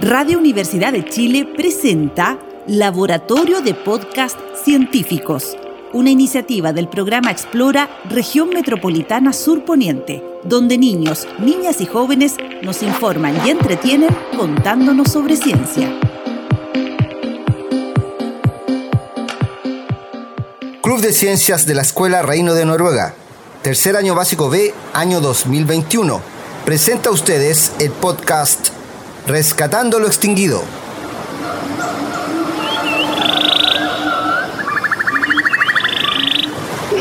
Radio Universidad de Chile presenta Laboratorio de Podcast Científicos, una iniciativa del programa Explora Región Metropolitana Sur Poniente, donde niños, niñas y jóvenes nos informan y entretienen contándonos sobre ciencia. Club de Ciencias de la Escuela Reino de Noruega, tercer año básico B, año 2021, presenta a ustedes el podcast Rescatando lo Extinguido.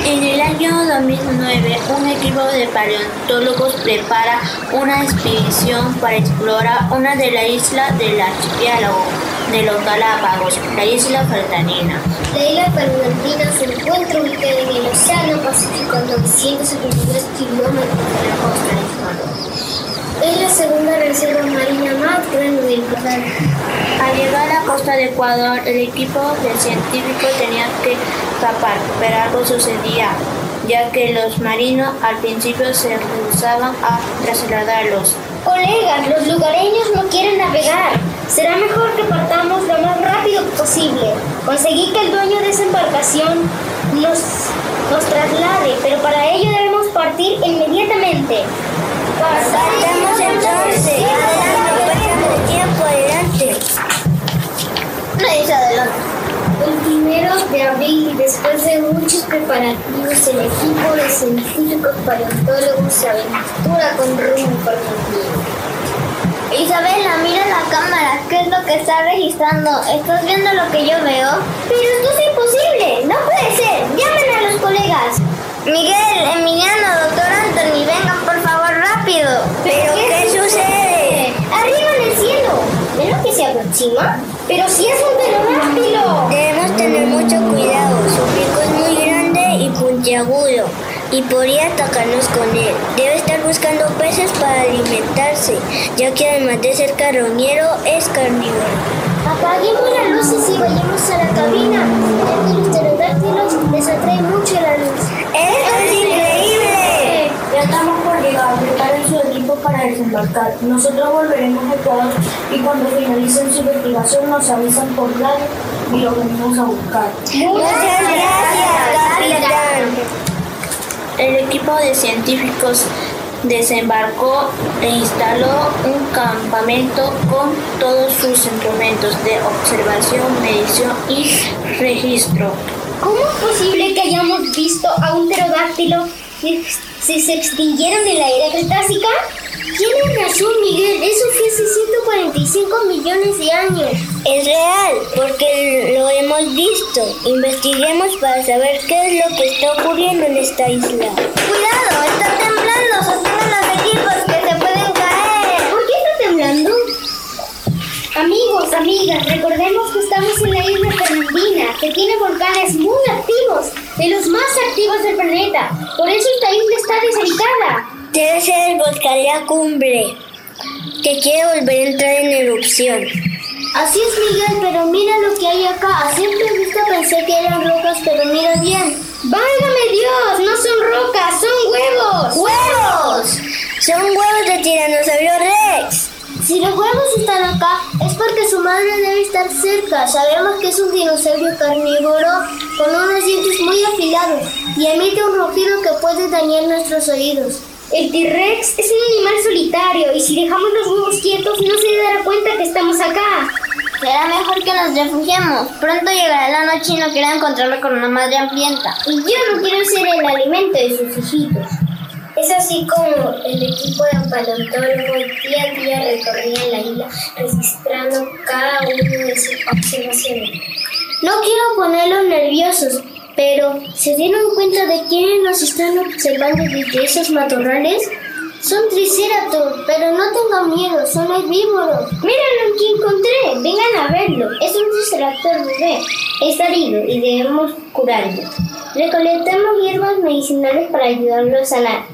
En el año 2009, un equipo de paleontólogos prepara una expedición para explorar una de las islas del archipiélago de los Galápagos, la isla Fernandina. La isla Fernandina se encuentra ubicada en el Océano Pacífico a 973 kilómetros de la costa de Ecuador. Es la segunda reserva marina más grande del planeta. Al llegar a la costa de Ecuador, el equipo de científicos tenía que escapar, pero algo sucedía, ya que los marinos al principio se rehusaban a trasladarlos. Colegas, los lugareños no quieren navegar. Será mejor que partamos lo más rápido posible. Conseguí que el dueño de esa embarcación nos, nos traslade, pero para ello debemos partir inmediatamente. Entonces. Adelante, tiempo, adelante. adelante. El primero de abril, después de muchos preparativos, el equipo de científicos paleontólogos se aventura con rumbo por Isabela, mira la cámara, ¿qué es lo que está registrando? ¿Estás viendo lo que yo veo? Pero esto es imposible, no Pero si es un pterodáctilo. Debemos tener mucho cuidado. Su pico es muy grande y puntiagudo y podría atacarnos con él. Debe estar buscando peces para alimentarse, ya que además de ser carroñero, es carnívoro. Apaguemos las luces y vayamos a la cabina, ya que los pterodáctilos Nosotros volveremos a Ecuador y cuando finalicen su investigación nos avisan por radio y lo venimos a buscar. Muchas gracias, capitán. El equipo de científicos desembarcó e instaló un campamento con todos sus instrumentos de observación, medición y registro. ¿Cómo es posible que hayamos visto a un pterodáctilo si se extinguieron en la era cretácica? Tienes razón, Miguel. Eso fue hace 145 millones de años. Es real, porque lo hemos visto. Investiguemos para saber qué es lo que está ocurriendo en esta isla. ¡Cuidado! ¡Está temblando! ¡Sostengan los equipos que se pueden caer! ¿Por qué está temblando? Amigos, amigas, recordemos que estamos en la isla Fernandina, que tiene volcanes muy activos, de los más activos del planeta. Por eso esta isla está deshabitada. Debe ser el volcán La Cumbre, que quiere volver a entrar en erupción. Así es, Miguel, pero mira lo que hay acá. A simple vista pensé que eran rocas, pero mira bien. ¡Válgame Dios! No son rocas, son huevos. ¡Huevos! Son huevos de tiranosaurio Rex. Si los huevos están acá, es porque su madre debe estar cerca. Sabemos que es un dinosaurio carnívoro con unos dientes muy afilados y emite un rugido que puede dañar nuestros oídos. El T-Rex es un animal solitario y si dejamos los huevos quietos no se dará cuenta que estamos acá. Será mejor que nos refugiemos. Pronto llegará la noche y no quiero encontrarme con una madre hambrienta. Y yo no quiero ser el alimento de sus hijitos. Es así como el equipo de paleontólogos día a día recorría la isla registrando cada una de sus observaciones. No quiero ponerlos nerviosos, pero ¿se dieron cuenta de quiénes nos están observando desde esos matorrales? Son triceratops, pero no tengan miedo, son herbívoros. Miren lo que encontré, vengan a verlo. Es un triceratops bebé. Está herido y debemos curarlo. Recolectamos hierbas medicinales para ayudarlo a sanar.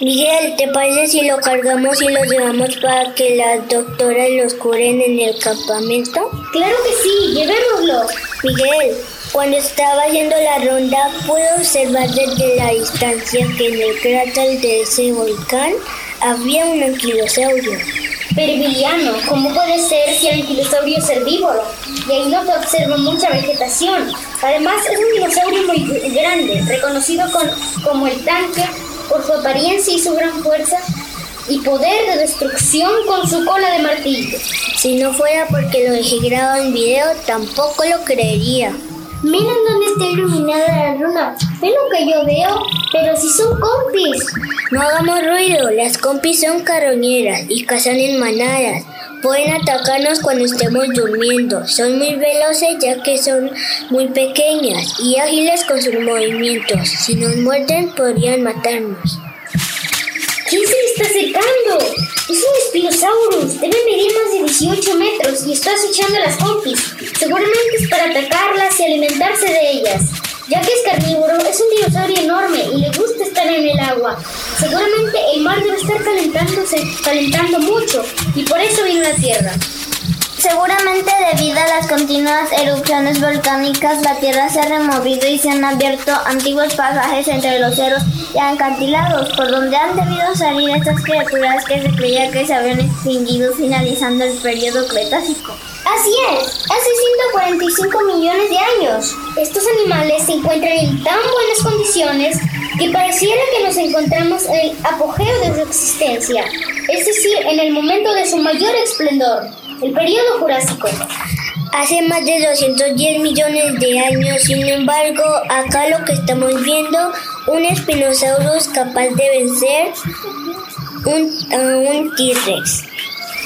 Miguel, ¿te parece si lo cargamos y lo llevamos para que las doctoras los curen en el campamento? Claro que sí, llevémoslo. Miguel, cuando estaba haciendo la ronda pude observar desde la distancia que en el cráter de ese volcán había un anquilosaurio. perviliano. ¿Cómo puede ser si el anquilosaurio es herbívoro? Y ahí no se observa mucha vegetación. Además, es un dinosaurio muy grande, reconocido con, como el tanque por su apariencia y su gran fuerza y poder de destrucción con su cola de martillo. Si no fuera porque lo dejé grabado en video, tampoco lo creería. Miren dónde está iluminada la luna. Es lo que yo veo, pero si son compis. No hagamos ruido, las compis son carroñeras y cazan en manadas. Pueden atacarnos cuando estemos durmiendo. Son muy veloces ya que son muy pequeñas y ágiles con sus movimientos. Si nos muerden podrían matarnos. ¿Quién se le acercando? Es un Spinosaurus. Debe medir más de 18 metros y está acechando las compis. Seguramente es para atacarlas y alimentarse de ellas. Ya que es carnívoro, es un dinosaurio enorme y le gusta estar en el agua. Seguramente el mar debe estar calentándose, calentando mucho y por eso vino a la Tierra. Seguramente debido a las continuas erupciones volcánicas, la Tierra se ha removido y se han abierto antiguos pasajes entre los cerros y acantilados, por donde han debido salir estas criaturas que se creía que se habían extinguido finalizando el periodo Cretácico. Así es, hace 145 millones de años. Estos animales se encuentran en tan buenas condiciones que pareciera que nos encontramos en el apogeo de su existencia, es decir, en el momento de su mayor esplendor, el periodo Jurásico. Hace más de 210 millones de años, sin embargo, acá lo que estamos viendo, un espinosaurus capaz de vencer un, a un T-Rex.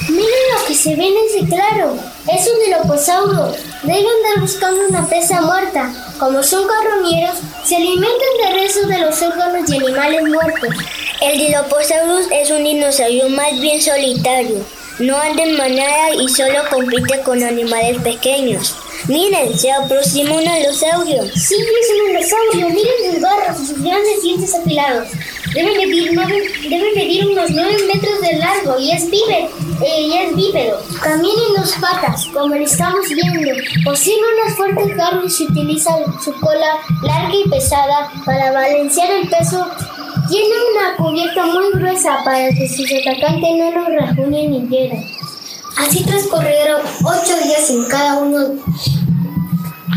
Miren lo que se ve en ese claro. Es un diloposauro. Debe andar buscando una presa muerta. Como son carroñeros, se alimentan de restos de los órganos y animales muertos. El Dilophosaurus es un dinosaurio más bien solitario. No anda en manada y solo compite con animales pequeños. Miren, se aproxima un alosaurio. Sí, es un dinosaurio. Miren sus garras y sus grandes dientes afilados. Debe medir, debe medir unos 9 metros de largo y es bípedo. y es bípedo. Camina en dos patas, como lo estamos viendo. Posee unas fuertes garras y utiliza su cola larga y pesada para balancear el peso. Tiene una cubierta muy gruesa para que sus atacantes no lo rajunen ni hieran. Así transcurrieron ocho días en cada uno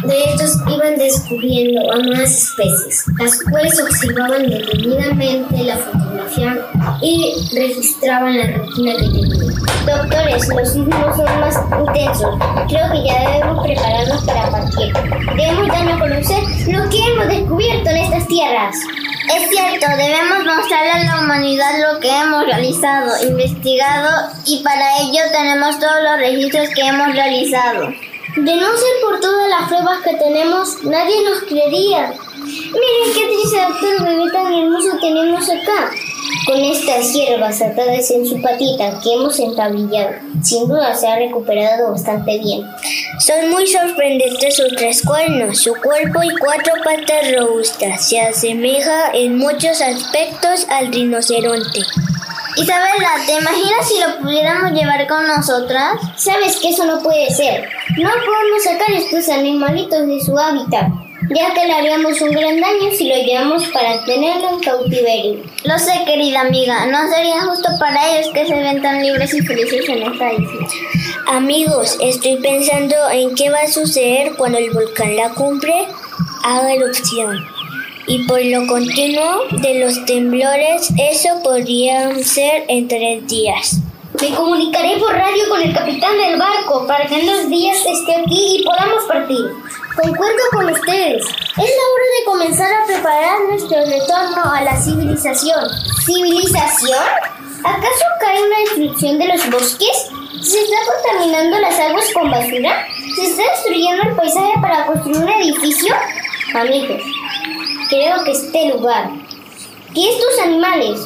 de ellos iban descubriendo a nuevas especies, las cuales observaban detenidamente, la fotografiaban y registraban la rutina que tenían. Doctores, los sismos son más intensos. Creo que ya debemos prepararnos para partir. Debemos dar a conocer lo que hemos descubierto en estas tierras. Es cierto, debemos mostrarle a la humanidad lo que hemos realizado, investigado y para ello tenemos todos los registros que hemos realizado. De no ser por todas las pruebas que tenemos, nadie nos creería. Miren qué triste doctor bebé tan hermoso tenemos acá. Con estas hierbas atadas en su patita que hemos entablillado, sin duda se ha recuperado bastante bien. Son muy sorprendentes sus tres cuernos, su cuerpo y cuatro patas robustas. Se asemeja en muchos aspectos al rinoceronte. Isabela, ¿te imaginas si lo pudiéramos llevar con nosotras? Sabes que eso no puede ser. No podemos sacar estos animalitos de su hábitat, ya que le haríamos un gran daño si lo llevamos para tenerlo en cautiverio. Lo sé, querida amiga, no sería justo para ellos que se ven tan libres y felices en esta isla. Amigos, estoy pensando en qué va a suceder cuando el volcán La Cumbre haga erupción. Y por lo continuo de los temblores, eso podría ser en tres días. Me comunicaré por radio con el capitán del barco para que en dos días esté aquí y podamos partir. Concuerdo con ustedes. Es la hora de comenzar a preparar nuestro retorno a la civilización. ¿Civilización? ¿Acaso cae una destrucción de los bosques? ¿Se está contaminando las aguas con basura? ¿Se está destruyendo el paisaje para construir un edificio? Amigos, creo que este lugar, que estos animales,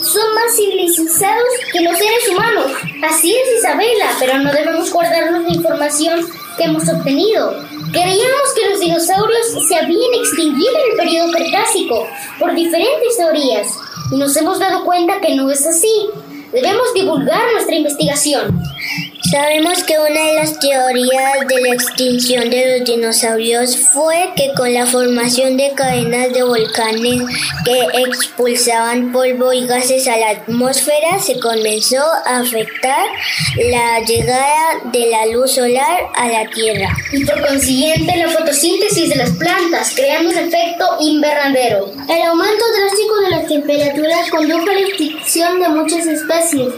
son más civilizados que los seres humanos. Así es, Isabela, pero no debemos guardarnos la información que hemos obtenido. Creíamos que los dinosaurios se habían extinguido en el periodo Cretácico por diferentes teorías y nos hemos dado cuenta que no es así. Debemos divulgar nuestra investigación. Sabemos que una de las teorías de la extinción de los dinosaurios fue que con la formación de cadenas de volcanes que expulsaban polvo y gases a la atmósfera se comenzó a afectar la llegada de la luz solar a la Tierra. Y por consiguiente la fotosíntesis de las plantas, creando un efecto invernadero. El aumento drástico de las temperaturas condujo a la extinción de muchas especies.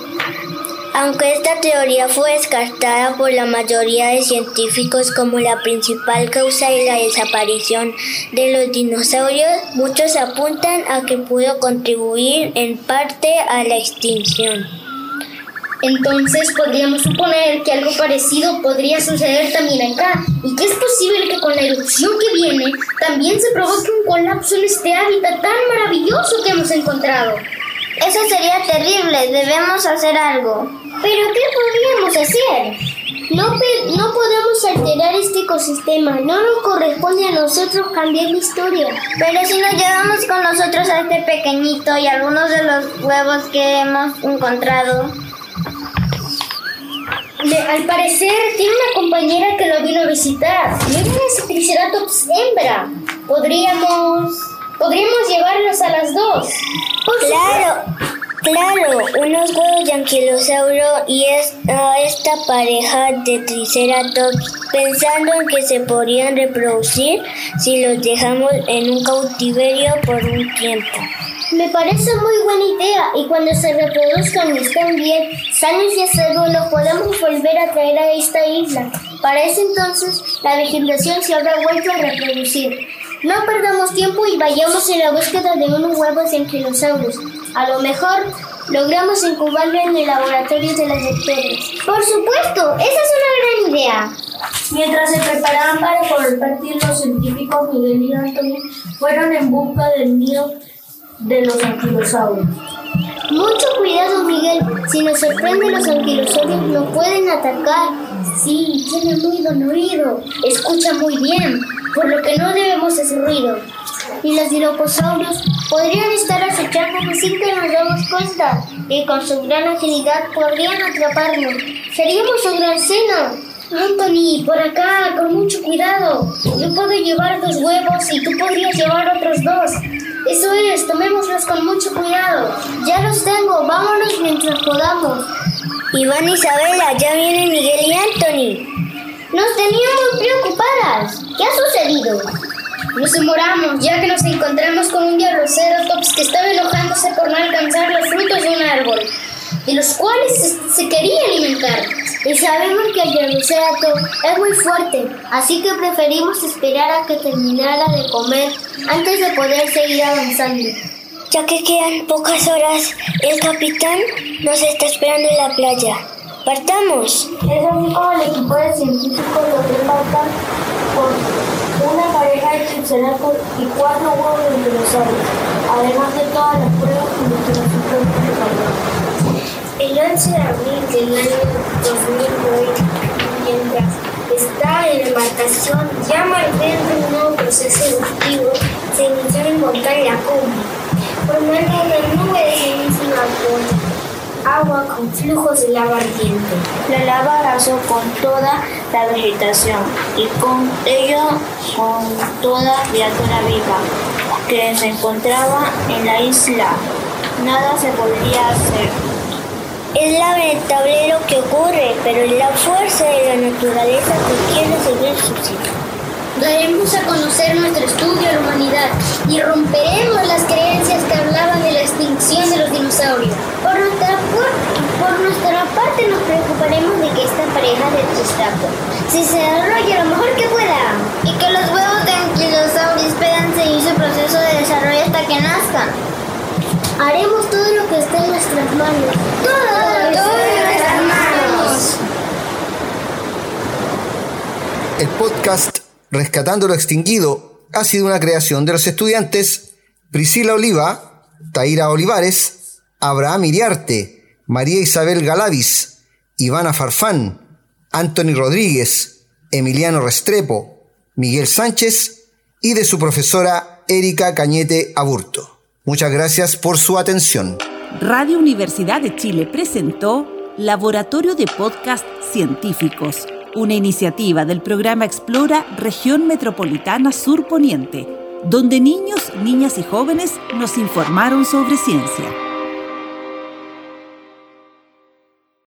Aunque esta teoría fue descartada por la mayoría de científicos como la principal causa de la desaparición de los dinosaurios, muchos apuntan a que pudo contribuir en parte a la extinción. Entonces podríamos suponer que algo parecido podría suceder también acá y que es posible que con la erupción que viene también se provoque un colapso en este hábitat tan maravilloso que hemos encontrado. Eso sería terrible, debemos hacer algo. ¿Pero qué podríamos hacer? No, no podemos alterar este ecosistema, no nos corresponde a nosotros cambiar la historia. Pero si nos llevamos con nosotros a este pequeñito y algunos de los huevos que hemos encontrado. al parecer tiene una compañera que lo vino a visitar. Miren ese Triceratops hembra. Podríamos... Podríamos llevarlos a las dos. Claro, claro, unos huevos de anquilosauro y a esta pareja de triceratops pensando en que se podrían reproducir si los dejamos en un cautiverio por un tiempo. Me parece muy buena idea y cuando se reproduzcan y estén bien, sanos y a los podemos volver a traer a esta isla. Para ese entonces, la vegetación se habrá vuelto a reproducir. No perdamos tiempo y vayamos en la búsqueda de unos huevos de anquilosaurus. A lo mejor logramos incubarlo en el laboratorio de las bacterias. Por supuesto, esa es una gran idea. Mientras se preparaban para partir, los científicos Miguel y Antonio fueron en busca del nido de los anquilosaurios. Mucho cuidado, Miguel. Si nos sorprenden los anquilosaurios, nos pueden atacar. Sí, tiene muy buen oído. Escucha muy bien por lo que no debemos hacer ruido. Y los dinosaurios podrían estar acechándonos sin que nos demos cuenta, y con su gran agilidad podrían atraparnos. Seríamos su gran cena. Anthony, por acá, con mucho cuidado. Yo puedo llevar dos huevos y tú podrías llevar otros dos. Eso es, tomémoslos con mucho cuidado. Ya los tengo, vámonos mientras podamos. Iván y Isabela, ya vienen Miguel y Anthony. Nos teníamos preocupadas. ¿Qué ha sucedido? Nos demoramos ya que nos encontramos con un Diabloceratops que estaba enojándose por no alcanzar los frutos de un árbol, de los cuales se, quería alimentar. Y sabemos que el Diabloceratops es muy fuerte, así que preferimos esperar a que terminara de comer antes de poder seguir avanzando. Ya que quedan pocas horas, el capitán nos está esperando en la playa. ¡Partamos! Es así como el equipo de científicos logró embarcar con una pareja de triceratops y cuatro huevos de dinosaurios, además de todas las pruebas que investigación El 11 de abril del año 2009, mientras está en la embarcación ya dentro de un nuevo proceso eruptivo, se inició el volcán La Cumbre, formando una nube de ceniza y vapor agua con flujos de lava ardiente. La lava arrasó con toda la vegetación y con ello con toda criatura viva que se encontraba en la isla. Nada se podría hacer. Es lamentable lo que ocurre, pero es la fuerza de la naturaleza que quiere seguir su ciclo. Daremos a conocer nuestro estudio a la humanidad y romperemos las creencias que hablaban de la extinción de los dinosaurios. Por nuestra, por, nuestra parte nos preocuparemos de que esta pareja de si se desarrolle lo mejor que pueda y que los huevos de anquilosaurios puedan seguir su proceso de desarrollo hasta que nazcan. Haremos todo lo que esté en nuestras manos. Todo, todo, en nuestras manos. El podcast Rescatando lo Extinguido ha sido una creación de los estudiantes Priscila Oliva, Taira Olivares, Abraham Iriarte, María Isabel Galavis, Ivana Farfán, Anthony Rodríguez, Emiliano Restrepo, Miguel Sánchez y de su profesora Erika Cañete Aburto. Muchas gracias por su atención. Radio Universidad de Chile presentó Laboratorio de Podcast Científicos, una iniciativa del programa Explora Región Metropolitana Sur Poniente, donde niños, niñas y jóvenes nos informaron sobre ciencia.